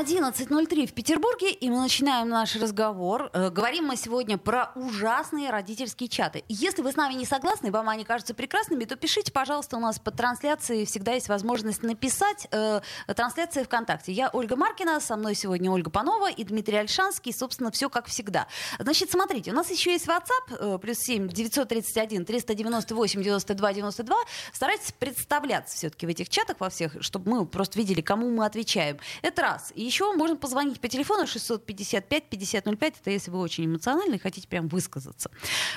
11.03 в Петербурге, и мы начинаем наш разговор. Э, говорим мы сегодня про ужасные родительские чаты. Если вы с нами не согласны, вам они кажутся прекрасными, то пишите, пожалуйста, у нас под трансляцией всегда есть возможность написать э, трансляции ВКонтакте. Я Ольга Маркина, со мной сегодня Ольга Панова и Дмитрий Альшанский. Собственно, все как всегда. Значит, смотрите, у нас еще есть WhatsApp, э, плюс 7 931 398 92 92. Старайтесь представляться все-таки в этих чатах во всех, чтобы мы просто видели, кому мы отвечаем. Это раз. И еще можно позвонить по телефону 655-5005. Это если вы очень эмоциональны и хотите прям высказаться.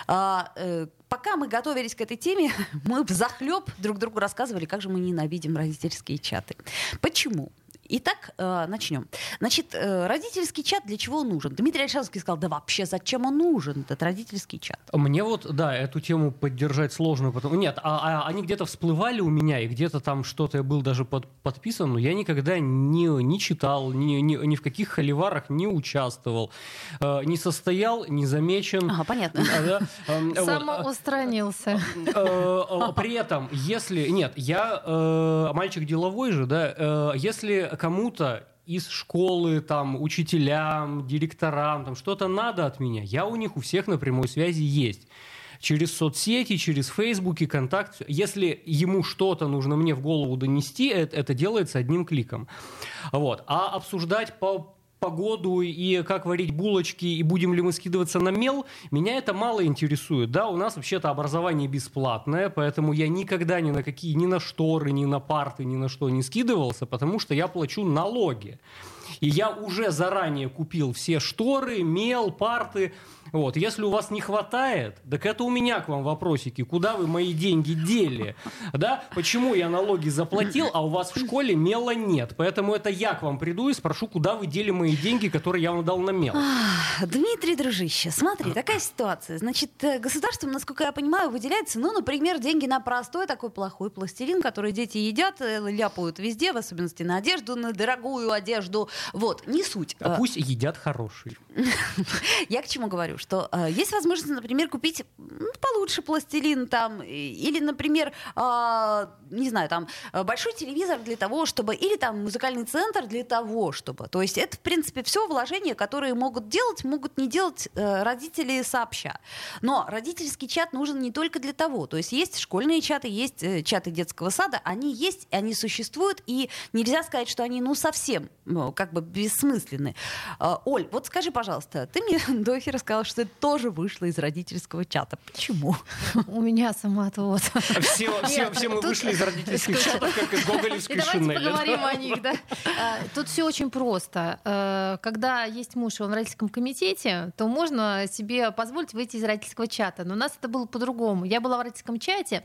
А, э, пока мы готовились к этой теме, мы в захлеб друг другу рассказывали, как же мы ненавидим родительские чаты. Почему? Итак, э, начнем. Значит, э, родительский чат для чего нужен? Дмитрий Альшанский сказал, да вообще зачем он нужен, этот родительский чат? Мне вот, да, эту тему поддержать сложно. Потому... Нет, а, а они где-то всплывали у меня, и где-то там что-то я был даже под, подписан, но я никогда не, не читал, ни, ни, ни в каких холиварах не участвовал, э, не состоял, не замечен. Ага, понятно. Да, эм, Самоустранился. При этом, если... Нет, я мальчик деловой же, да, если кому-то из школы, там, учителям, директорам, там, что-то надо от меня, я у них у всех на прямой связи есть через соцсети, через Facebook, и контакт. Если ему что-то нужно мне в голову донести, это, это делается одним кликом. Вот. А обсуждать по погоду и как варить булочки, и будем ли мы скидываться на мел, меня это мало интересует. Да, у нас вообще-то образование бесплатное, поэтому я никогда ни на какие, ни на шторы, ни на парты, ни на что не скидывался, потому что я плачу налоги. И я уже заранее купил все шторы, мел, парты, вот. Если у вас не хватает, так это у меня к вам вопросики. Куда вы мои деньги дели? Да? Почему я налоги заплатил, а у вас в школе мела нет? Поэтому это я к вам приду и спрошу, куда вы дели мои деньги, которые я вам дал на мел. Дмитрий, дружище, смотри, такая ситуация. Значит, э, государством, насколько я понимаю, выделяется, ну, например, деньги на простой такой плохой пластилин, который дети едят, э, ляпают везде, в особенности на одежду, на дорогую одежду. Вот, не суть. А пусть едят хороший. Я к чему говорю? Что э, есть возможность, например, купить ну, получше пластилин там, или, например, э, не знаю, там большой телевизор для того, чтобы, или там музыкальный центр для того, чтобы. То есть это, в принципе, все вложения, которые могут делать, могут не делать э, родители сообща. Но родительский чат нужен не только для того. То есть есть школьные чаты, есть э, чаты детского сада, они есть, они существуют, и нельзя сказать, что они, ну, совсем, ну, как бы бессмысленны. Э, Оль, вот скажи, пожалуйста, ты мне до эфира сказала, что ты тоже вышла из родительского чата. Почему? У меня самоотвод. Все, все, все мы вышли из родительских чатов, как из гоголевской шинели. Давайте поговорим о них, да. А, тут все очень просто. А, когда есть муж, и он в родительском комитете, то можно себе позволить выйти из родительского чата. Но у нас это было по-другому. Я была в родительском чате,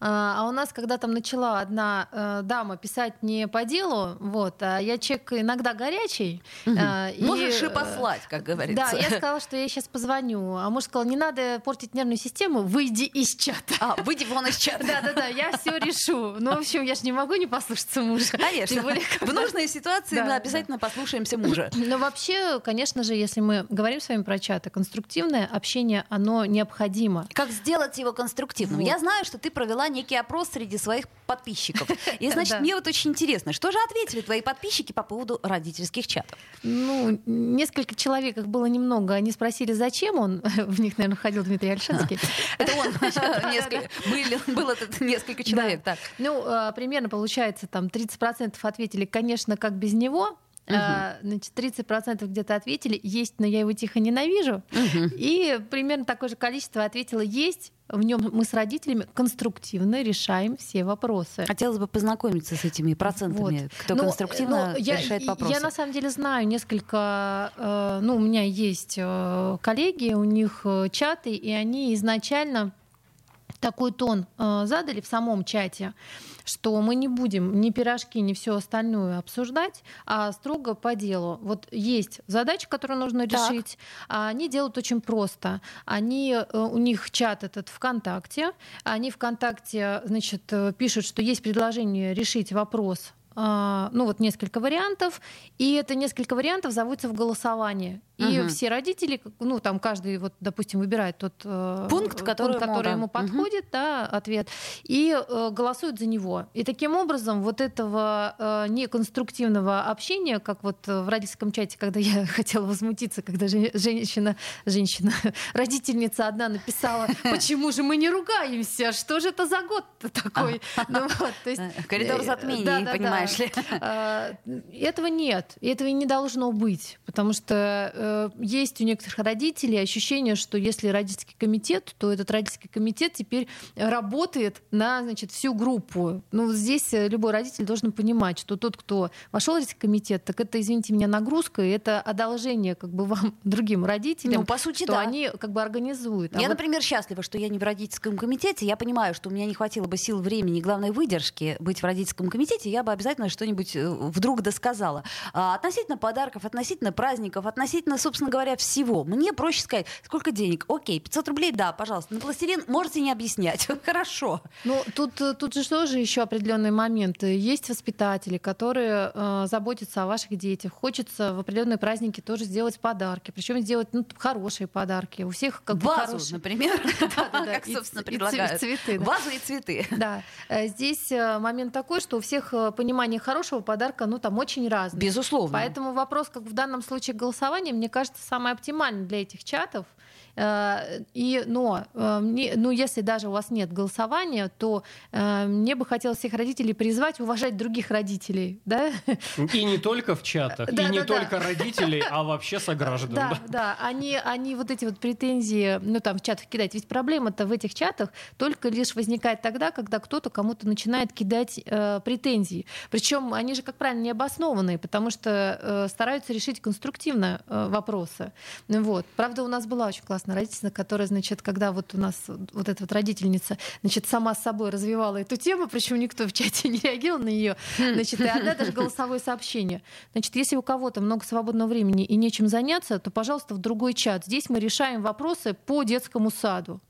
а, а у нас, когда там начала одна дама писать не по делу, вот, а я человек иногда горячий. Можешь и послать, как говорится. Да, я сказала, что я сейчас позвоню звоню, а муж сказал, не надо портить нервную систему, выйди из чата. А, выйди вон из чата. Да-да-да, я все решу. Ну, в общем, я же не могу не послушаться мужа. Конечно. Более, В нужной ситуации да, мы обязательно да. послушаемся мужа. Но вообще, конечно же, если мы говорим с вами про чаты, конструктивное общение, оно необходимо. Как сделать его конструктивным? Вот. Я знаю, что ты провела некий опрос среди своих подписчиков. И, значит, мне вот очень интересно, что же ответили твои подписчики по поводу родительских чатов? Ну, несколько человек, их было немного, они спросили, зачем зачем он в них, наверное, ходил Дмитрий Альшинский. Это он. Было несколько человек. Ну, а, примерно получается, там 30% ответили, конечно, как без него, А, значит, 30% где-то ответили есть, но я его тихо ненавижу. И примерно такое же количество ответило есть. В нем мы с родителями конструктивно решаем все вопросы. Хотелось бы познакомиться с этими процентами, вот. кто но, конструктивно но решает я, вопросы. Я на самом деле знаю несколько, э, ну у меня есть э, коллеги, у них э, чаты, и они изначально такой тон э, задали в самом чате, что мы не будем ни пирожки, ни все остальное обсуждать, а строго по делу. Вот есть задача, которую нужно Так. решить, а они делают очень просто. Они, э, у них чат этот ВКонтакте, они ВКонтакте, значит, э, пишут, что есть предложение решить вопрос а, ну вот несколько вариантов, и это несколько вариантов зовутся в голосование. И Мгм. все родители, ну там каждый, вот, допустим, выбирает тот э, Пункт, который ему, который ему подходит, да, ответ, и э, голосуют за него. И таким образом вот этого э, неконструктивного общения, как вот э, в родительском чате, когда я хотела возмутиться, когда жен- женщина, женщина, родительница одна написала, почему же мы не ругаемся, что же это за год такой? Ну вот, то есть, Э, Коридор затмений, понимаешь ли. Этого нет, этого и не должно быть, потому что есть у некоторых родителей ощущение, что если родительский комитет, то этот родительский комитет теперь работает на значит, всю группу. Ну, здесь э, любой родитель должен понимать, что тот, кто вошел в родительский комитет, так это, извините меня, нагрузка, и это одолжение как бы вам, другим родителям, Ну, по сути, что да. они как бы организуют. А Я, вот например, счастлива, что я не в родительском комитете. Я понимаю, что у меня не хватило бы сил, времени и, главной выдержки быть в родительском комитете. Я бы обязательно что-нибудь э, вдруг досказала. А, относительно подарков, относительно праздников, относительно, собственно говоря, всего. Мне проще сказать, сколько денег? Окей, 500 рублей, да, пожалуйста. На пластилин можете не объяснять. Хорошо. Ну, тут, э, тут же тоже еще определенные моменты. Есть воспитатели, которые э, заботятся о ваших детях. Хочется в определенные праздники тоже сделать подарки. Причем сделать ну, хорошие подарки. У всех как бы Вазу, хорошие. например, как, собственно, предлагают. цветы, да. Вазу и цветы. Да, Э, здесь э, момент такой, что у всех понимание хорошего подарка, ну там очень разное. Безусловно. Поэтому вопрос, как в данном случае голосования, мне кажется, самый оптимальный для этих чатов. Э, И, но, э, мне- ну, если даже у вас нет голосования, то э, мне бы хотелось всех родителей призвать уважать других родителей, да? И не только в чатах, Да, и не да, да. только родителей, а вообще сограждан. Да, да. да, они, они вот эти вот претензии, ну там в чатах кидать. Ведь проблема-то в этих чатах только лишь возникает тогда, когда кто-то кому-то начинает кидать э, претензии. Причем они же, как правило, не обоснованные, потому что э, стараются решить конструктивно э, вопросы. Ну Вот. Правда, у нас была очень классная родительница, которая, значит, когда вот у нас вот эта вот родительница, значит, сама с собой развивала эту тему, причем никто в чате не реагировал на нее, значит, и одна даже голосовое сообщение. Значит, если у кого-то много свободного времени и нечем заняться, то, пожалуйста, в другой чат. Здесь мы решаем вопросы по детскому саду.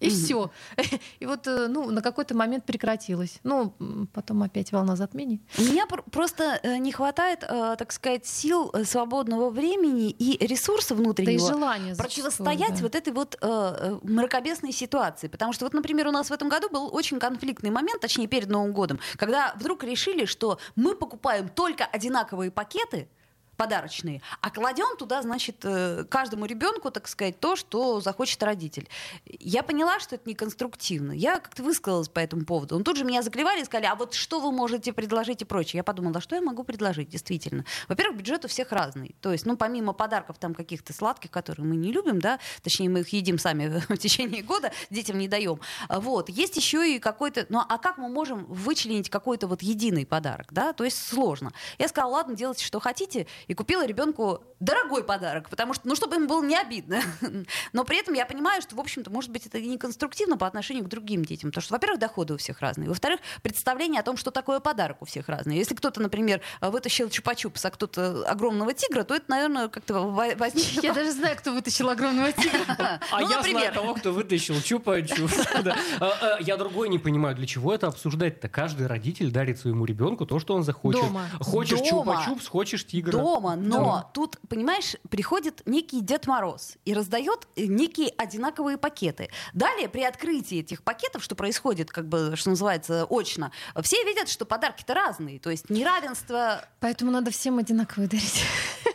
И все. И вот э, ну, на какой-то момент прекратилось. Ну, потом опять волна затмений. У меня пр- просто э, не хватает, э, так сказать, сил, свободного времени и ресурса Да и внутреннего желание противостоять да. вот этой вот э, мракобесной ситуации. Потому что вот, например, у нас в этом году был очень конфликтный момент, точнее, перед Новым годом, когда вдруг решили, что мы покупаем только одинаковые пакеты, подарочные, а кладем туда, значит, э, каждому ребенку, так сказать, то, что захочет родитель. Я поняла, что это неконструктивно. Я как-то высказалась по этому поводу. Он тут же меня заклевали и сказали, а вот что вы можете предложить и прочее. Я подумала, а что я могу предложить, действительно. Во-первых, бюджет у всех разный. То есть, ну, помимо подарков там каких-то сладких, которые мы не любим, да, точнее, мы их едим сами в течение года, детям не даем. А Вот. Есть еще и какой-то... Ну, а как мы можем вычленить какой-то вот единый подарок, да? То есть сложно. Я сказала, ладно, делайте, что хотите, и купила ребенку дорогой подарок, потому что, ну, чтобы ему было не обидно. Но при этом я понимаю, что, в общем-то, может быть, это и неконструктивно по отношению к другим детям. Потому что, во-первых, доходы у всех разные. Во-вторых, представление о том, что такое подарок у всех разное. Если кто-то, например, вытащил чупа-чупс, а кто-то огромного тигра, то это, наверное, как-то во- возникнет... Я даже знаю, кто вытащил огромного тигра. А Ну, я знаю того, кто вытащил чупа-чупс. А, а, Я другой не понимаю, для чего это обсуждать-то? Каждый родитель дарит своему ребенку то, что он захочет. Хочешь чупа-чупс, хочешь тигра. Дома, но Дома. тут, понимаешь, приходит некий Дед Мороз и раздает э, некие одинаковые пакеты. Далее, при открытии этих пакетов, что происходит, как бы, что называется, очно, все видят, что подарки-то разные. То есть неравенство... Поэтому надо всем одинаковые дарить.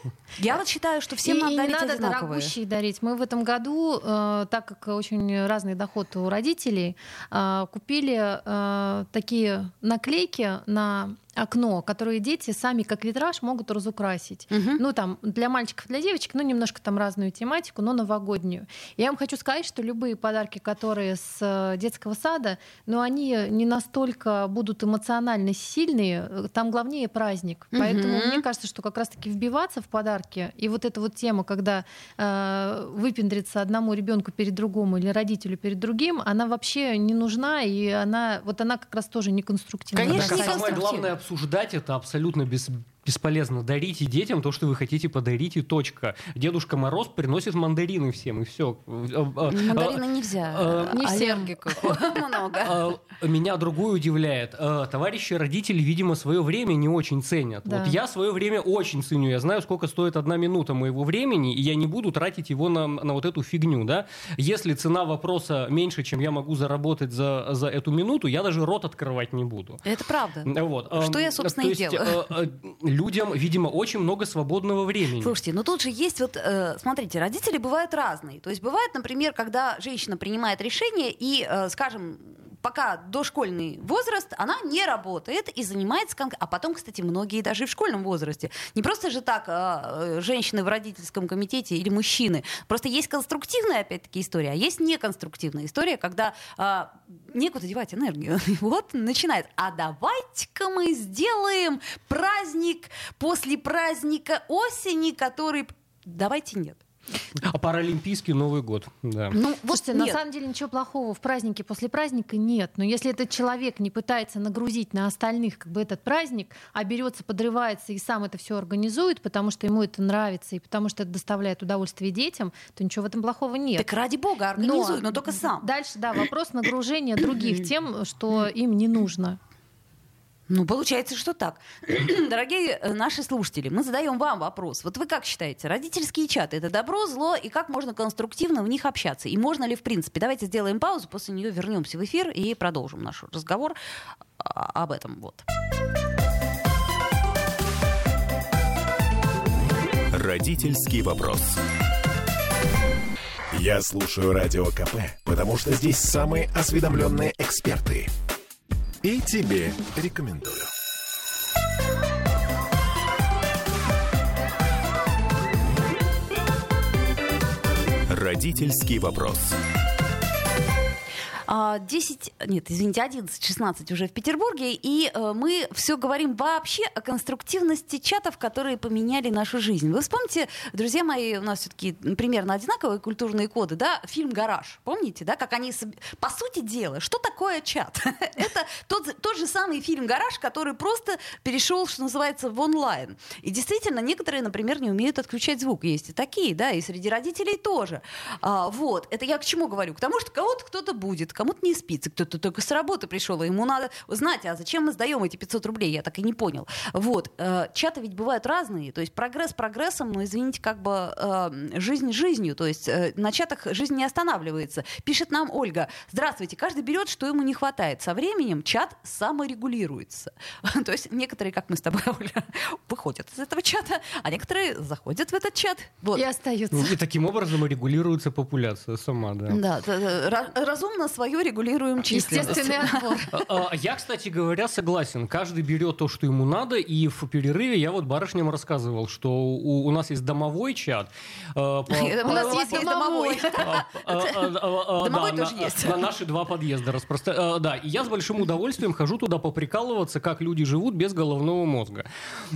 Я вот считаю, что всем и, надо и дарить надо одинаковые. дорогущие дарить. Мы в этом году, э, так как очень разный доход у родителей, э, купили э, такие наклейки на окно, которые дети сами как витраж могут разукрасить. Мгм. Ну, там, для мальчиков, для девочек, ну, немножко там разную тематику, но новогоднюю. Я вам хочу сказать, что любые подарки, которые с э, детского сада, ну, они не настолько будут эмоционально сильные, там главнее праздник. Поэтому Мгм. мне кажется, что как раз-таки вбиваться в подарки. И вот эта вот тема, когда э, выпендриться одному ребенку перед другому или родителю перед другим, она вообще не нужна, и она вот она как раз тоже неконструктивна. Конечно, Так, а не главное обсуждать это абсолютно без бесполезно. Дарите детям то, что вы хотите подарить, и точка. Дедушка Мороз приносит мандарины всем, и все. Мандарины нельзя. э, не а все. лемгиков много. Меня другое удивляет. Товарищи родители, видимо, свое время не очень ценят. Вот я свое время очень ценю. Я знаю, сколько стоит одна минута моего времени, и я не буду тратить его на, на вот эту фигню. Да? Если цена вопроса меньше, чем я могу заработать за, за эту минуту, я даже рот открывать не буду. Это правда. Вот. Что я, собственно, и делаю. Людям, видимо, очень много свободного времени. Слушайте, ну тут же есть вот, э, смотрите, родители бывают разные. То есть бывает, например, когда женщина принимает решение и, э, скажем, пока дошкольный возраст, она не работает и занимается... кон- А потом, кстати, многие даже и в школьном возрасте. Не просто же так э, э, женщины в родительском комитете или мужчины. Просто есть конструктивная, опять-таки, история, а есть неконструктивная история, когда э, некуда девать энергию. Вот начинает. А давайте-ка мы сделаем праздник после праздника осени, который... Давайте нет. А Паралимпийский Новый год. Да. Ну, вот Слушайте, на нет. самом деле ничего плохого в празднике после праздника нет. Но если этот человек не пытается нагрузить на остальных как бы этот праздник, а берется, подрывается и сам это все организует, потому что ему это нравится и потому что это доставляет удовольствие детям, то ничего в этом плохого нет. Так ради бога, организуй, но, только сам. Дальше, да, вопрос нагружения других тем, что им не нужно. Ну, получается, что так. Дорогие э, наши слушатели, мы задаем вам вопрос. Вот вы как считаете, родительские чаты это добро, зло, и как можно конструктивно в них общаться? И можно ли, в принципе? Давайте сделаем паузу, после нее вернемся в эфир и продолжим наш разговор а, об этом. Вот. Родительский вопрос. Я слушаю Радио КП, потому что здесь самые осведомленные эксперты. И тебе рекомендую. Родительский вопрос. А, 10, нет, извините, 11-16 уже в Петербурге, и э, мы все говорим вообще о конструктивности чатов, которые поменяли нашу жизнь. Вы вспомните, друзья мои, у нас все-таки примерно одинаковые культурные коды, да, фильм «Гараж», помните, да, как они, по сути дела, что такое чат? Это тот, тот же самый фильм «Гараж», который просто перешел, что называется, в онлайн. И действительно, некоторые, например, не умеют отключать звук, есть и такие, да, и среди родителей тоже. А, вот, это я к чему говорю? К тому, что кого-то кто-то будет, кому-то не спится, кто-то только с работы пришел, и ему надо знать, а зачем мы сдаем эти 500 рублей, я так и не понял. Вот, э, чаты ведь бывают разные, то есть прогресс прогрессом, но, извините, как бы э, жизнь жизнью, то есть э, на чатах жизнь не останавливается. Пишет нам Ольга, здравствуйте, каждый берет, что ему не хватает. Со временем чат саморегулируется. То есть некоторые, как мы с тобой, Оля, выходят из этого чата, а некоторые заходят в этот чат. Вот. И остаются. И таким образом регулируется популяция сама, да. Да, разумно свое регулируем численность. Естественный отбор. А, а, Я, кстати говоря, согласен. Каждый берет то, что ему надо. И в перерыве я вот барышням рассказывал, что у, у нас есть домовой чат. э, по- У нас есть домовой. А, а, а, а, Домовой тоже на- есть. На наши два подъезда распространяется. Да, и я с большим удовольствием хожу туда поприкалываться, как люди живут без головного мозга.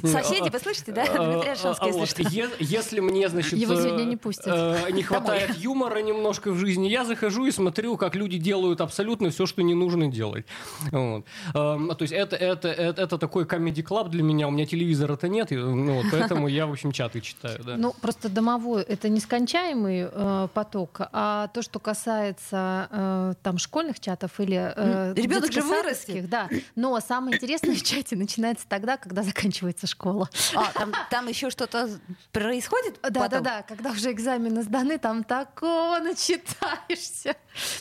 Соседи, А, вы слышите, да? а, Дмитрий а, если Если мне, значит, Его э, сегодня не пустят. э, не хватает юмора немножко в жизни, я захожу и смотрю, как люди делают абсолютно все, что не нужно делать. Вот. Эм, То есть это, это, это, это такой комедий-клаб для меня. У меня телевизора-то нет, ну, вот, поэтому я, в общем, чаты читаю. Да. Ну, просто домовой это нескончаемый э, поток, а то, что касается э, там школьных чатов или э, М, ребёнок же детско-садовских, да. Но самое интересное в чате начинается тогда, когда заканчивается школа. А, там, там еще что-то происходит? Да, да, потом? да, когда уже экзамены сданы, там такого начитаешься.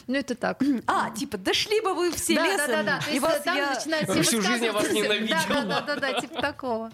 Ну, это так. А, типа, дошли бы вы все да, лесом. да, да, да. То и вас там я- Всю жизнь я вас ненавидел. Да, да, да, да, да, типа такого.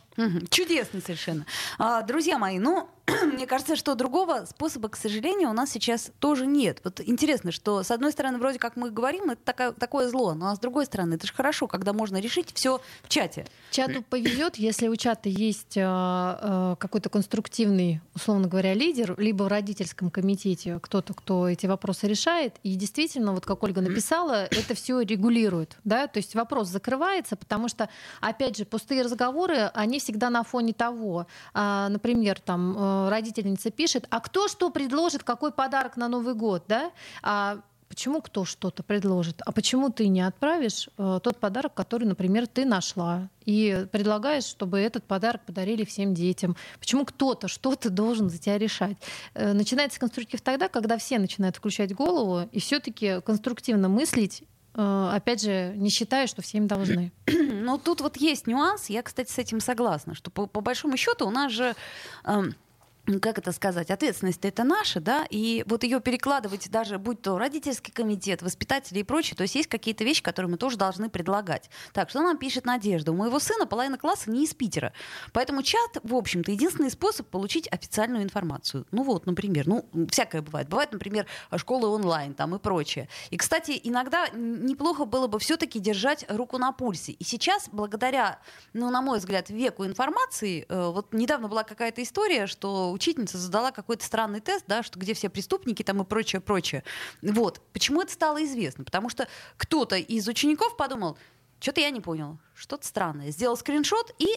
Чудесно совершенно. А, друзья мои, ну, мне кажется, что другого способа, к сожалению, у нас сейчас тоже нет. Вот интересно, что с одной стороны, вроде как мы говорим, это такое, такое зло, но а с другой стороны, это же хорошо, когда можно решить все в чате. Чату повезет, если у чата есть э, э, какой-то конструктивный, условно говоря, лидер, либо в родительском комитете кто-то, кто эти вопросы решает, и действительно, вот как Ольга написала, это все регулирует, да, то есть вопрос закрывается, потому что, опять же, пустые разговоры, они всегда на фоне того, э, например, там э, родительница пишет, а кто что предложит, какой подарок на Новый год, да? А почему кто что-то предложит, а почему ты не отправишь э, тот подарок, который, например, ты нашла, и предлагаешь, чтобы этот подарок подарили всем детям. Почему кто-то что-то должен за тебя решать? Э, начинается конструктив тогда, когда все начинают включать голову и все-таки конструктивно мыслить э, опять же, не считая, что всем должны. Ну, тут вот есть нюанс. Я, кстати, с этим согласна, что по, по большому счету у нас же эм, как это сказать, ответственность это наша, да, и вот ее перекладывать даже, будь то родительский комитет, воспитатели и прочее, то есть есть какие-то вещи, которые мы тоже должны предлагать. Так, что нам пишет Надежда? У моего сына половина класса не из Питера, поэтому чат, в общем-то, единственный способ получить официальную информацию. Ну вот, например, ну, всякое бывает. Бывает, например, школы онлайн там и прочее. И, кстати, иногда неплохо было бы все-таки держать руку на пульсе. И сейчас, благодаря, ну, на мой взгляд, веку информации, э, вот недавно была какая-то история, что учительница задала какой-то странный тест, да, что где все преступники там и прочее, прочее. Вот. Почему это стало известно? Потому что кто-то из учеников подумал, что-то я не понял, что-то странное. Сделал скриншот и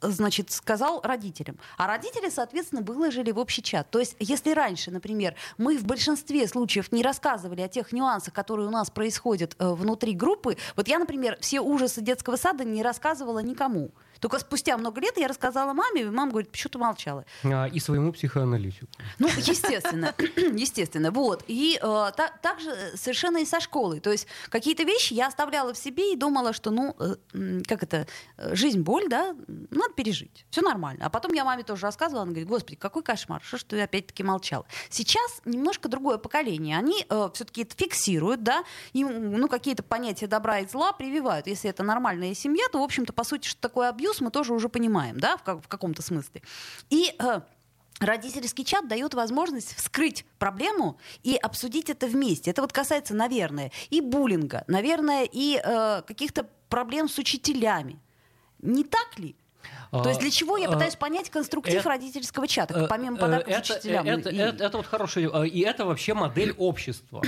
значит, сказал родителям. А родители, соответственно, выложили в общий чат. То есть, если раньше, например, мы в большинстве случаев не рассказывали о тех нюансах, которые у нас происходят э, внутри группы, вот я, например, все ужасы детского сада не рассказывала никому. Только спустя много лет я рассказала маме, и мама говорит, почему ты молчала? А, и своему психоаналитику. Ну, естественно, естественно, вот. И э, та, также совершенно и со школой. То есть какие-то вещи я оставляла в себе и думала, что, ну, э, как это, жизнь боль, да, надо пережить. Все нормально. А потом я маме тоже рассказывала, она говорит, господи, какой кошмар, что ж ты опять-таки молчала. Сейчас немножко другое поколение. Они э, все-таки это фиксируют, да, и, ну, какие-то понятия добра и зла прививают. Если это нормальная семья, то, в общем-то, по сути, что такое абьюз, абьюз мы тоже уже понимаем, да, в, как, в каком-то смысле. И э, Родительский чат дает возможность вскрыть проблему и обсудить это вместе. Это вот касается, наверное, и буллинга, наверное, и э, каких-то проблем с учителями. Не так ли? То есть для чего я а, пытаюсь понять конструктив это, родительского чата, э, помимо подарков это, учителям? Это, и... это, это вот хороший, э, и это вообще модель общества.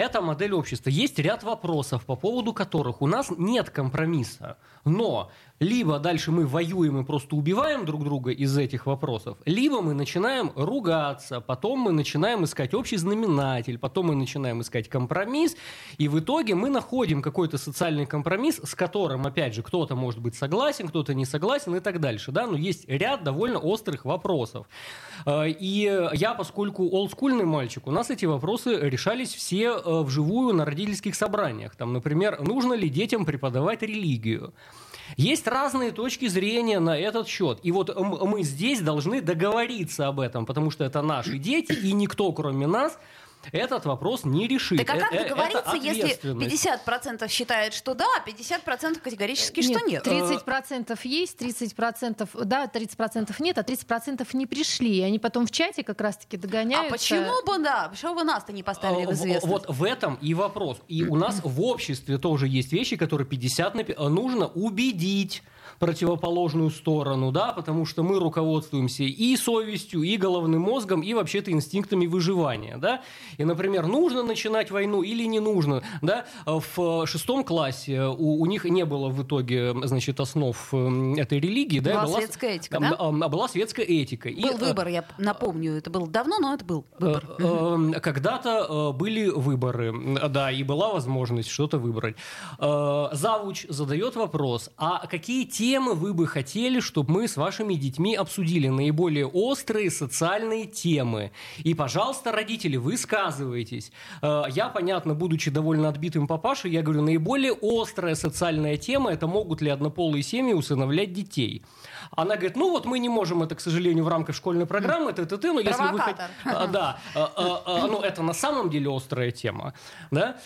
Это модель общества. Есть ряд вопросов, по поводу которых у нас нет компромисса. Но либо дальше мы воюем и просто убиваем друг друга из этих вопросов, либо мы начинаем ругаться, потом мы начинаем искать общий знаменатель, потом мы начинаем искать компромисс, и в итоге мы находим какой-то социальный компромисс, с которым, опять же, кто-то может быть согласен, кто-то не согласен и так дальше. Да? Но есть ряд довольно острых вопросов. Э, и я, поскольку олдскульный мальчик, у нас эти вопросы решались все э, вживую на родительских собраниях. Там, например, нужно ли детям преподавать религию? Есть разные точки зрения на этот счет. И вот мы здесь должны договориться об этом, потому что это наши дети, и никто, кроме нас, этот вопрос не решит. Так а как э, договориться, если 50% считает, что да, а 50% категорически, нет, что нет? 30% есть, 30% да, 30% нет, а 30% не пришли. И они потом в чате как раз-таки догоняют. А почему бы, да, почему бы нас-то не поставили в известность? Вот в этом и вопрос. И у нас в обществе тоже есть вещи, которые 50 на 50. Нужно убедить противоположную сторону, да, потому что мы руководствуемся и совестью, и головным мозгом, и вообще-то инстинктами выживания, да. И, например, нужно начинать войну или не нужно, да. В шестом классе у, у них не было в итоге, значит, основ эм, этой религии, да. Была, была светская этика, да? А была светская этика. Был и, э, выбор, я напомню, это было давно, но это был выбор. Э, эм, когда-то э, были выборы, да, и была возможность что-то выбрать. Завуч задает вопрос, а какие темы темы вы бы хотели, чтобы мы с вашими детьми обсудили? Наиболее острые социальные темы. И, пожалуйста, родители, высказывайтесь. Э, я, понятно, будучи довольно отбитым папашей, я говорю, наиболее острая социальная тема – это могут ли однополые семьи усыновлять детей. Она говорит, ну вот мы не можем это, к сожалению, в рамках школьной программы, т, т, т, но если вы хотите... Да, ну это на самом деле острая тема, да,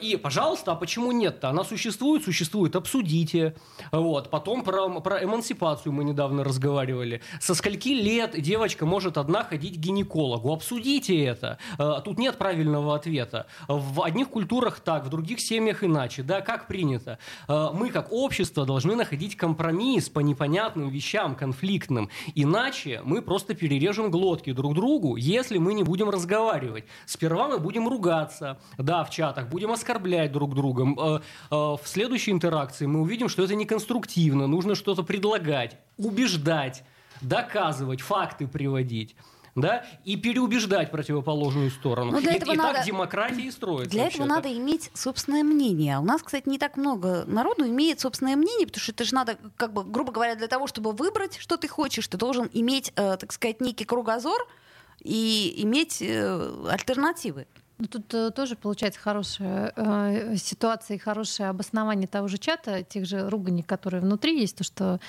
и, пожалуйста, а почему нет-то? Она существует, существует, обсудите, вот, потом про, про эмансипацию мы недавно разговаривали, со скольки лет девочка может одна ходить к гинекологу, обсудите это, тут нет правильного ответа, в одних культурах так, в других семьях иначе, да, как принято, мы как общество должны находить компромисс по непонятным вещам, конфликтным. Иначе мы просто перережем глотки друг другу, если мы не будем разговаривать. Сперва мы будем ругаться, да, в чатах, будем оскорблять друг друга. Э, э, в следующей интеракции мы увидим, что это неконструктивно, нужно что-то предлагать, убеждать, доказывать, факты приводить да, и переубеждать противоположную сторону. Но для и, этого и надо... так демократия и строится. Для этого надо иметь собственное мнение. У нас, кстати, не так много народу имеет собственное мнение, потому что это же надо, как бы, грубо говоря, для того, чтобы выбрать, что ты хочешь, ты должен иметь, э, так сказать, некий кругозор и иметь э, альтернативы. Ну, тут э, тоже получается хорошая э, ситуация и хорошее обоснование того же чата, тех же руганий, которые внутри есть, то, что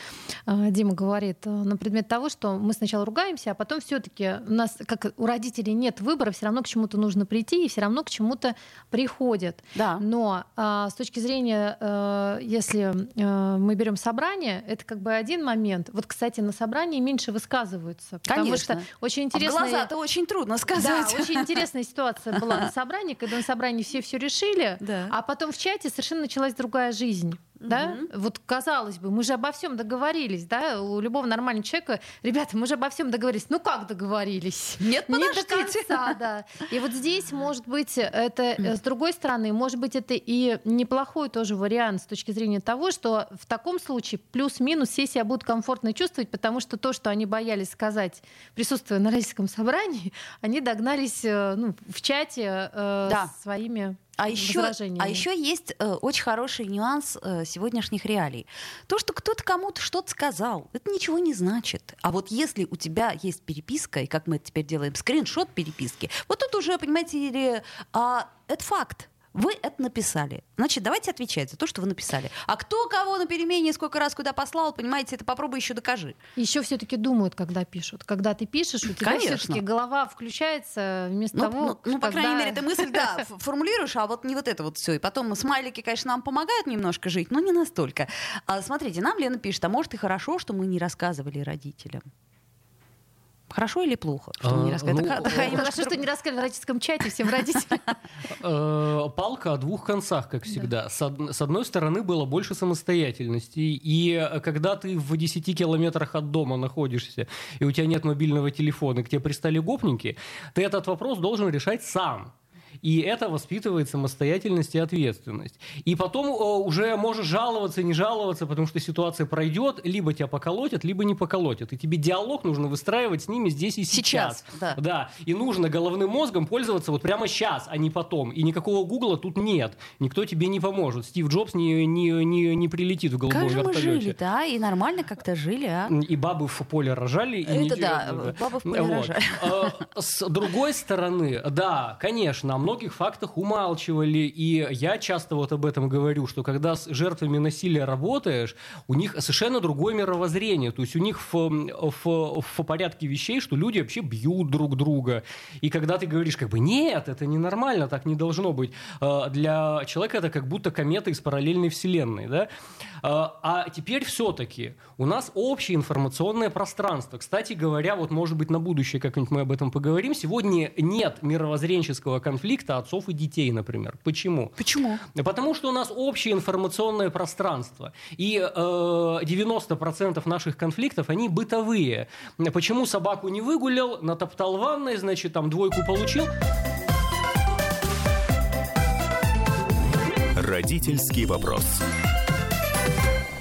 э, Дима говорит, э, на предмет того, что мы сначала ругаемся, а потом все-таки у нас, как у родителей, нет выбора, все равно к чему-то нужно прийти, и все равно к чему-то приходят. Да. Но э, с точки зрения, э, если э, мы берем собрание, это как бы один момент. Вот, кстати, на собрании меньше высказываются. Потому Конечно. что очень интересно. А в глаза-то очень трудно сказать. Да, очень интересная ситуация была на собрании, когда на собрании все все решили, Да. а потом в чате совершенно началась другая жизнь. Да? Вот казалось бы, мы же обо всем договорились, да? У любого нормального человека, ребята, мы же обо всем договорились. Ну как договорились? Нет, Не до подождите. конца, да. И вот здесь, может быть, это э, с другой стороны, может быть, это и неплохой тоже вариант с точки зрения того, что в таком случае плюс-минус все себя будут комфортно чувствовать, потому что то, что они боялись сказать, присутствуя на родительском собрании, они догнались э, ну, в чате э, Да. своими А еще, а еще есть э, очень хороший нюанс э, сегодняшних реалий. То, что кто-то кому-то что-то сказал, это ничего не значит. А вот если у тебя есть переписка, и как мы это теперь делаем, скриншот переписки, вот тут уже, понимаете, ли, а, это факт. Вы это написали. Значит, давайте отвечать за то, что вы написали. А кто кого на перемене сколько раз куда послал, понимаете, это попробуй еще докажи. Еще все-таки думают, когда пишут. Когда ты пишешь, у тебя все-таки голова включается вместо Ну, того, ну, ну, по крайней мере, ты мысль, да, формулируешь, а вот не вот это вот все. И потом смайлики, конечно, нам помогают немножко жить, но не настолько. А, смотрите, нам Лена пишет, а может и хорошо, что мы не рассказывали родителям. Хорошо или плохо, что мы не А, рассказывали? ну, Хорошо, что не рассказали в родительском чате всем родителям. Э, палка о двух концах, как всегда. С, од- с одной стороны, было больше самостоятельности, и э, когда ты в 10 километрах от дома находишься, и у тебя нет мобильного телефона, и к тебе пристали гопники, ты этот вопрос должен решать сам. И это воспитывает самостоятельность и ответственность. И потом э, уже можешь жаловаться, не жаловаться, потому что ситуация пройдет, либо тебя поколотят, либо не поколотят. И тебе диалог нужно выстраивать с ними здесь и сейчас. Сейчас, да. Да, и нужно головным мозгом пользоваться вот прямо сейчас, а не потом. И никакого Гугла тут нет. Никто тебе не поможет. Стив Джобс не, не, не, не прилетит в голубом Как же мы вертолете. жили, да, и нормально как-то жили, а? И бабы в поле рожали. И Это не- да, бабы в поле рожали. А, С другой стороны, да, конечно, о многих фактах умалчивали, и я часто вот об этом говорю, что когда с жертвами насилия работаешь, у них совершенно другое мировоззрение, то есть у них в, в, в порядке вещей, что люди вообще бьют друг друга, и когда ты говоришь, как бы, нет, это ненормально, так не должно быть, э, для человека это как будто комета из параллельной вселенной, да, а а теперь все-таки у нас общее информационное пространство. Кстати говоря, вот может быть на будущее как-нибудь мы об этом поговорим. Сегодня нет мировоззренческого конфликта отцов и детей, например. Почему? Почему? Потому что у нас общее информационное пространство. И э, 90% наших конфликтов, они бытовые. Почему собаку не выгулял, натоптал ванной, значит, там двойку получил. Родительский вопрос.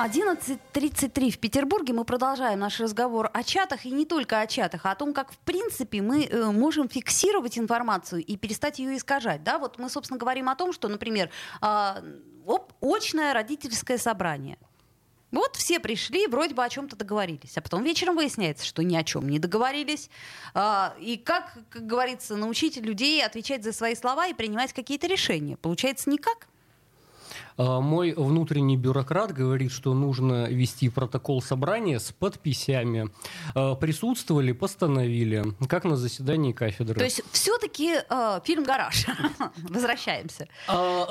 11.33 в Петербурге. Мы продолжаем наш разговор о чатах, и не только о чатах, а о том, как, в принципе, мы э, можем фиксировать информацию и перестать ее искажать. Да? Вот мы, собственно, говорим о том, что, например, а, оп, очное родительское собрание. Вот все пришли, вроде бы о чем-то договорились, а потом вечером выясняется, что ни о чем не договорились. А, и как, как говорится, научить людей отвечать за свои слова и принимать какие-то решения? Получается никак. А, мой внутренний бюрократ говорит, что нужно вести протокол собрания с подписями. А, присутствовали, постановили, как на заседании кафедры. То есть все-таки э, фильм «Гараж». Возвращаемся. А,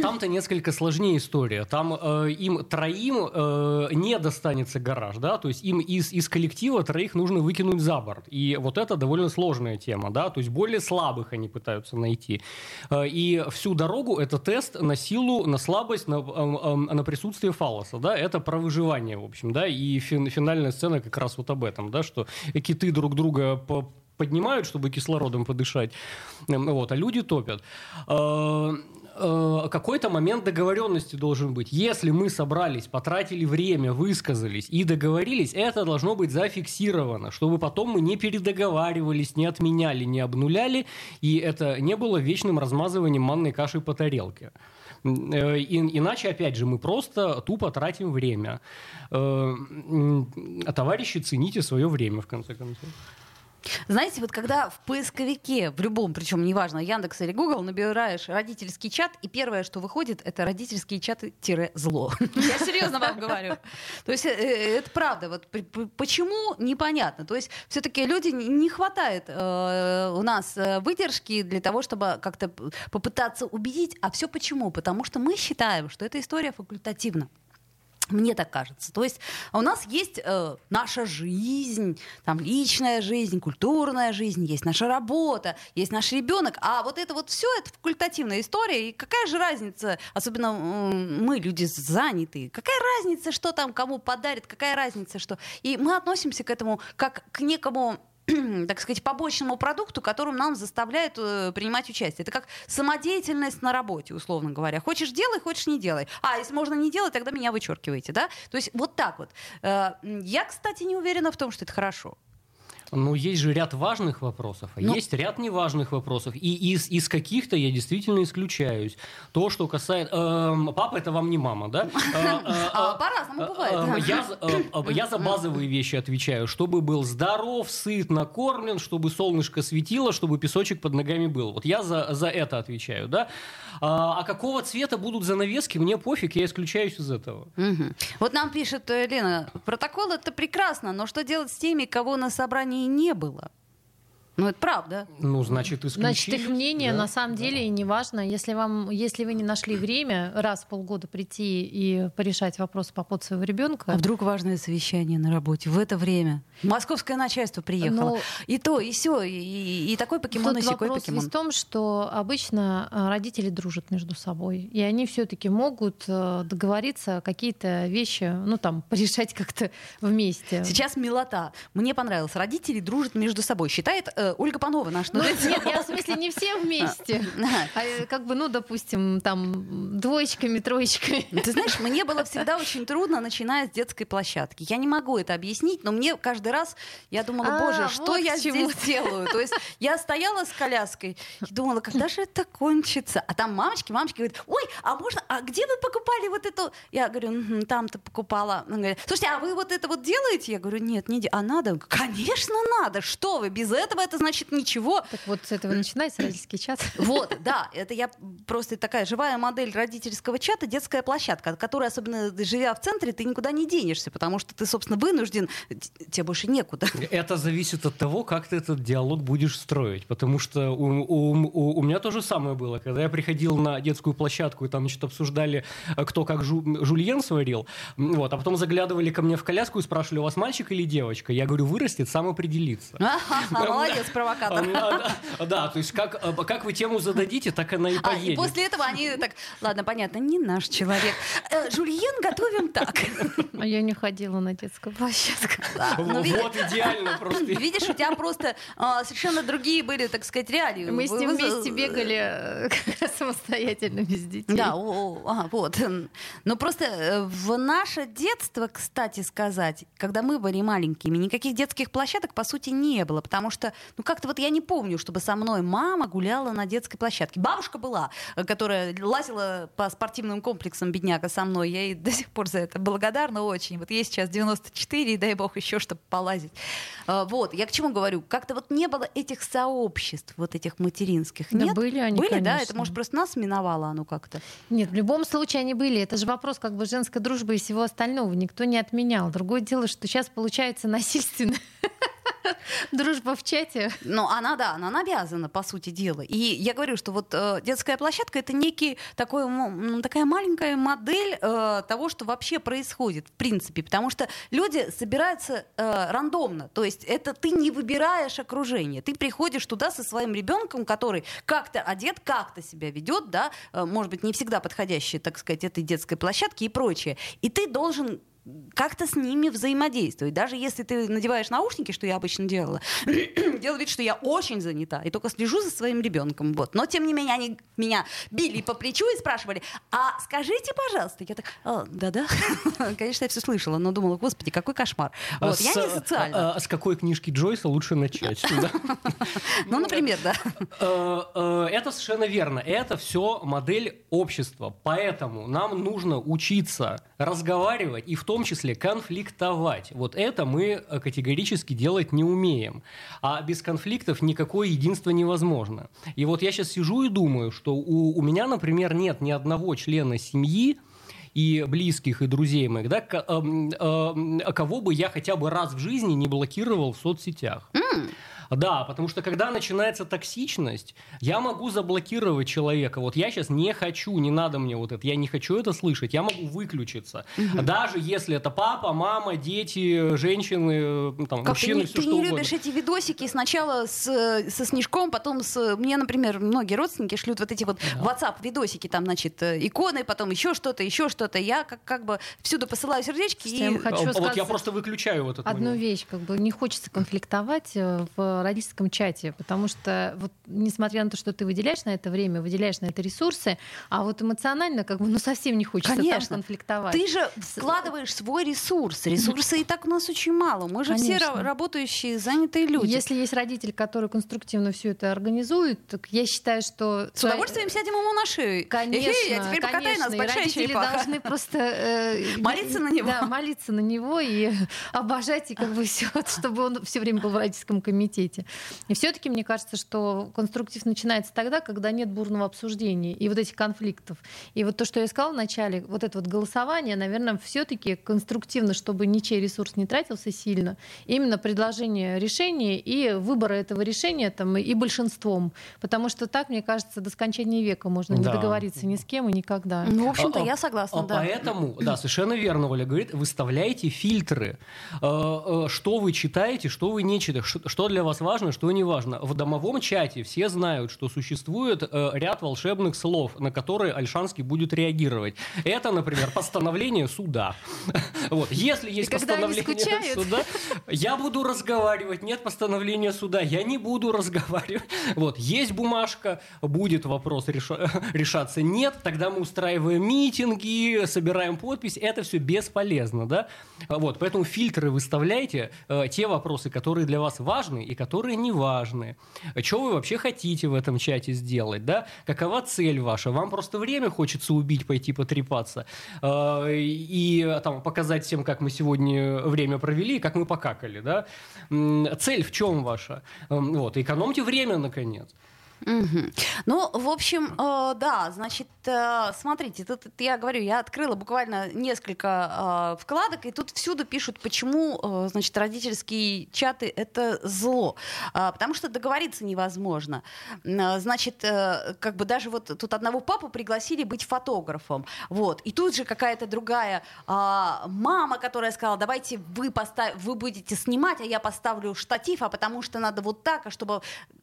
там-то несколько сложнее история. Там э, им троим э, не достанется гараж, да, то есть им из, из коллектива троих нужно выкинуть за борт. И вот это довольно сложная тема, да, то есть более слабых они пытаются найти. И всю дорогу это тест на силу, на слабость слабость на, на присутствие фалоса, да, это про выживание, в общем, да, и фин, финальная сцена как раз вот об этом, да, что киты друг друга по поднимают, чтобы кислородом подышать, вот, а люди топят а, а, какой-то момент договоренности должен быть. Если мы собрались, потратили время, высказались и договорились, это должно быть зафиксировано, чтобы потом мы не передоговаривались, не отменяли, не обнуляли, и это не было вечным размазыванием манной каши по тарелке. Э, и, иначе, опять же, мы просто тупо тратим время. Э, товарищи, цените свое время, в конце концов. Знаете, вот когда в поисковике, в любом, причем неважно, Яндекс или Google, набираешь родительский чат, и первое, что выходит, это родительские чаты-зло. Я серьезно вам говорю. То есть э, э, это правда. Вот почему, непонятно. То есть все-таки люди не хватает э, у нас выдержки для того, чтобы как-то попытаться убедить. А все почему? Потому что мы считаем, что эта история факультативна. Мне так кажется. То есть у нас есть э, наша жизнь, там личная жизнь, культурная жизнь, есть наша работа, есть наш ребенок, а вот это вот все это факультативная история. И какая же разница, особенно э, мы люди занятые, какая разница, что там кому подарит, какая разница, что. И мы относимся к этому как к некому так сказать, побочному продукту, которым нам заставляют э, принимать участие. Это как самодеятельность на работе, условно говоря. Хочешь делай, хочешь не делай. А, если можно не делать, тогда меня вычеркиваете, да? То есть вот так вот. Э, я, кстати, не уверена в том, что это хорошо. Ну, есть же ряд важных вопросов, а ну, есть ряд неважных вопросов. И из, из каких-то я действительно исключаюсь. То, что касается... Э, папа, это вам не мама, да? Э, э, а, по-разному бывает. Я за базовые вещи отвечаю. Чтобы был здоров, сыт, накормлен, чтобы солнышко светило, чтобы песочек под ногами был. Вот я за, за это отвечаю, да? А, а какого цвета будут занавески, мне пофиг, я исключаюсь из этого. Вот нам пишет Лена, протокол это прекрасно, но что делать с теми, кого на собрании не было. Ну, это правда. Ну, значит, исключили. Значит, их мнение да? на самом деле да. не важно. Если, вам, если вы не нашли время раз в полгода прийти и порешать вопросы по поводу своего ребенка. А вдруг важное совещание на работе в это время? Московское начальство приехало. Но... И то, и все, и, и такой покемон, Тут и сякой вопрос покемон. в том, что обычно а, родители дружат между собой. И они все-таки могут э, договориться какие-то вещи, ну там, порешать как-то вместе. Сейчас милота. Мне понравилось. Родители дружат между собой. Считает э, Ольга Панова наш. Ну, нет, я в смысле не все вместе. А, э, как бы, ну, допустим, там двоечками, троечками. Ты знаешь, мне было всегда очень трудно, начиная с детской площадки. Я не могу это объяснить, но мне каждый раз я думала, а, боже, что я здесь делаю? То есть я стояла с коляской и думала, когда же это кончится? А там мамочки, мамочки говорят, ой, а можно, а где вы покупали вот эту? Я говорю, там-то покупала. Она говорит, слушайте, а вы вот это вот делаете? Я говорю, нет, не делаю. А надо? Конечно, надо. Что вы, без этого это значит ничего. Так вот с этого начинается родительский чат. Вот, да, это я просто такая живая модель родительского чата, детская площадка, которая, особенно живя в центре, ты никуда не денешься, потому что ты, собственно, вынужден, тебе больше некуда. Это зависит от того, как ты этот диалог будешь строить, потому что у, у, у, у меня то же самое было, когда я приходил на детскую площадку, и там, значит, обсуждали, э, кто как жу, жульен сварил, вот, а потом заглядывали ко мне в коляску и спрашивали, у вас мальчик или девочка? Я говорю, вырастет, сам определится. Молодец, провокатор. Да, то есть как, э, как вы тему зададите, так она и поедет. А, и после этого они так, ладно, понятно, не наш человек. Э, жульен готовим так. А я не ходила на детскую площадку. Ну, вот идеально просто. Видишь, у тебя просто а, совершенно другие были, так сказать, реалии. Мы с ним вместе бегали э, самостоятельно без детей. Да, вот. Но просто в наше детство, кстати сказать, когда мы были маленькими, никаких детских площадок, по сути, не было, потому что ну как-то вот я не помню, чтобы со мной мама гуляла на детской площадке. Бабушка была, э, которая лазила по спортивным комплексам, бедняга, со мной. Я ей до сих пор за это благодарна очень. Вот ей сейчас 94, и дай бог еще, чтобы полазить. А, вот, я к чему говорю? Как-то вот не было этих сообществ, вот этих материнских. Да Нет? были они, Были, да? конечно. Это, может, просто нас миновало оно как-то. Нет, в любом случае они были. Это же вопрос как бы женской дружбы и всего остального. Никто не отменял. Другое дело, что сейчас получается насильственно. Дружба в чате. Ну, она, да, она навязана, по сути дела. И я говорю, что вот э, детская площадка это некий такой, такая маленькая модель э, того, что вообще происходит, в принципе. Потому что люди собираются э, рандомно. То есть это ты не выбираешь окружение. Ты приходишь туда со своим ребенком, который как-то одет, как-то себя ведет, да, э, может быть, не всегда подходящий, так сказать, этой детской площадке и прочее. И ты должен как-то с ними взаимодействовать. Даже если ты надеваешь наушники, что я обычно делала, делаю вид, что я очень занята и только слежу за своим ребенком. Вот. Но, тем не менее, они меня били по плечу и спрашивали, а скажите, пожалуйста. Я так, «А, да-да. Конечно, я все слышала, но думала, господи, какой кошмар. А Вот. Я с, не а, социальна. а, с какой книжки Джойса лучше начать? Ну, например, да. Э, Это совершенно верно. Это все модель общества. Поэтому нам нужно учиться разговаривать и в том числе конфликтовать. Вот это мы э, категорически делать не умеем. А без конфликтов никакое единство невозможно. И вот я сейчас сижу и думаю, что у, у меня, например, нет ни одного члена семьи, и близких, и друзей моих, да, ко- эм, эм, кого бы я хотя бы раз в жизни не блокировал в соцсетях. Да, потому что когда начинается токсичность, я могу заблокировать человека. Вот я сейчас не хочу, не надо мне вот это, я не хочу это слышать, я могу выключиться. Даже если это папа, мама, дети, женщины, ну, там, Как мужчины, ты, не, все ты что не угодно. любишь эти видосики сначала с, со снежком, потом с... Мне, например, многие родственники шлют вот эти вот WhatsApp-видосики, там, значит, э, иконы, потом еще что-то, еще что-то. Я как, как бы всюду посылаю сердечки я и... хочу А, вот я сказать просто выключаю вот этот Одну момент. вещь, как бы не хочется конфликтовать э, в родительском чате, потому что вот несмотря на то, что ты выделяешь на это время, выделяешь на это ресурсы, а вот эмоционально как бы ну совсем не хочется там Конечно. конфликтовать. Ты же вкладываешь свой ресурс. Ресурса и так у нас очень мало. Мы же все Конечно. ра- работающие, занятые люди. Если есть родитель, который конструктивно все это организует, так я считаю, что С удовольствием сядем ему на шею. Конечно, Эхей, а теперь покатай конечно, нас, и большая родители черепаха. должны просто э, Молиться на него. Да, молиться на него и обожать, и как бы все, чтобы он все время был в родительском комитете. И все-таки мне кажется, что конструктив начинается тогда, когда нет бурного обсуждения и вот этих конфликтов. И вот то, что я сказала в начале, вот это вот голосование, наверное, все-таки конструктивно, чтобы ничей ресурс не тратился сильно, именно предложение решения и выбора этого решения там, и большинством. Потому что так, мне кажется, до скончания века можно не Да. договориться ни с кем и никогда. Ну, в общем-то, А, а, я согласна, а да. Поэтому, да, совершенно верно, Оля говорит, выставляйте фильтры. Э, э, Что вы читаете, что вы не читаете, что для вас важно, что не важно. В домовом чате все знают, что существует э, ряд волшебных слов, на которые Альшанский будет реагировать. Это, например, постановление суда. Вот. Если есть постановление суда, я буду разговаривать. Нет постановления суда, я не буду разговаривать. Вот. Есть бумажка, будет вопрос реша- решаться. Нет, тогда мы устраиваем митинги, собираем подпись. Это все бесполезно, да? Вот. Поэтому фильтры выставляйте э, те вопросы, которые для вас важны и которые не важны. Что вы вообще хотите в этом чате сделать, да? Какова цель ваша? Вам просто время хочется убить, пойти потрепаться э, и э, там показать всем, как мы сегодня время провели, как мы покакали, да? Цель в чем ваша? Эм, Вот, экономьте время, наконец. Мгм. Ну, в общем, э, да, значит, э, смотрите, тут я говорю, я открыла буквально несколько э, вкладок, и тут всюду пишут, почему, э, значит, родительские чаты это зло, А, потому что договориться невозможно. Э, Значит, э, как бы даже вот тут одного папу пригласили быть фотографом, вот, и тут же какая-то другая а, мама, которая сказала, давайте вы постав... вы будете снимать, а я поставлю штатив, а потому что надо вот так, а чтобы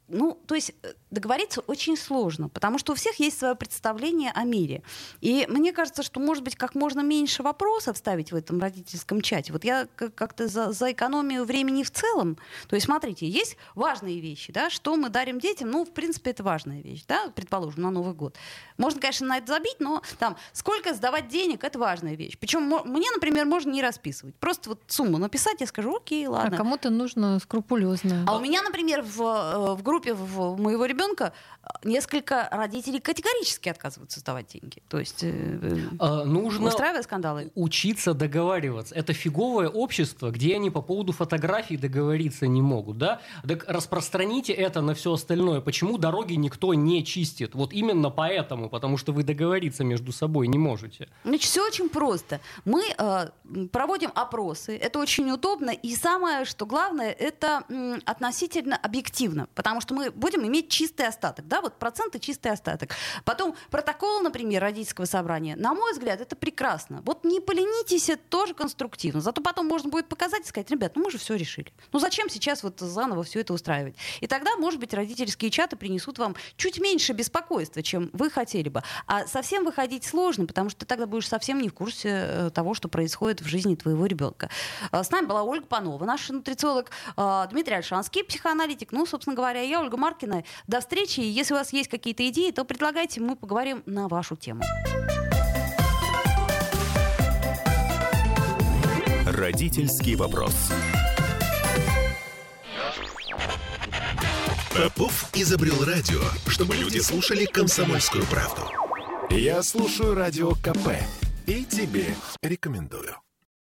ну, то есть э, договориться очень сложно, потому что у всех есть свое представление о мире. И мне кажется, что, может быть, как можно меньше вопросов ставить в этом родительском чате. Вот я как-то за, за экономию времени в целом. То есть, смотрите, есть важные вещи, да, что мы дарим детям, ну, в принципе, это важная вещь, да, предположим, на Новый год. Можно, конечно, на это забить, но там, сколько сдавать денег, это важная вещь. Причем мне, например, можно не расписывать. Просто вот сумму написать, я скажу, окей, ладно. А кому-то нужно скрупулезно. А у меня, например, в, э, в группе в моего ребенка несколько родителей категорически отказываются сдавать деньги. То есть э, а, нужно устраивая скандалы. Учиться договариваться. Это фиговое общество, где они по поводу фотографий договориться не могут, да? Так распространите это на все остальное. Почему дороги никто не чистит? Вот именно поэтому, потому что вы договориться между собой не можете. Значит, все очень просто. Мы э, проводим опросы, это очень удобно, и самое, что главное, это м, относительно объективно, потому что мы будем иметь чистый остаток, да, вот проценты чистый остаток. Потом протокол, например, родительского собрания, на мой взгляд, это прекрасно. Вот не поленитесь, это тоже конструктивно. Зато потом можно будет показать и сказать, ребят, ну мы же все решили. Ну зачем сейчас вот заново все это устраивать? И тогда, может быть, родительские чаты принесут вам чуть меньше беспокойства, чем вы хотели бы. А совсем выходить сложно, потому что ты тогда будешь совсем не в курсе э, того, что происходит в жизни твоего ребенка. Э, с нами была Ольга Панова, наш нутрициолог, э, Дмитрий Альшанский, психоаналитик. Ну, собственно говоря, я Ольга Маркина. До встречи. Если у вас есть какие-то идеи, то предлагайте, мы поговорим на вашу тему. Родительский вопрос. Попов изобрел радио, чтобы люди слушали комсомольскую правду. Я слушаю радио КП и тебе рекомендую.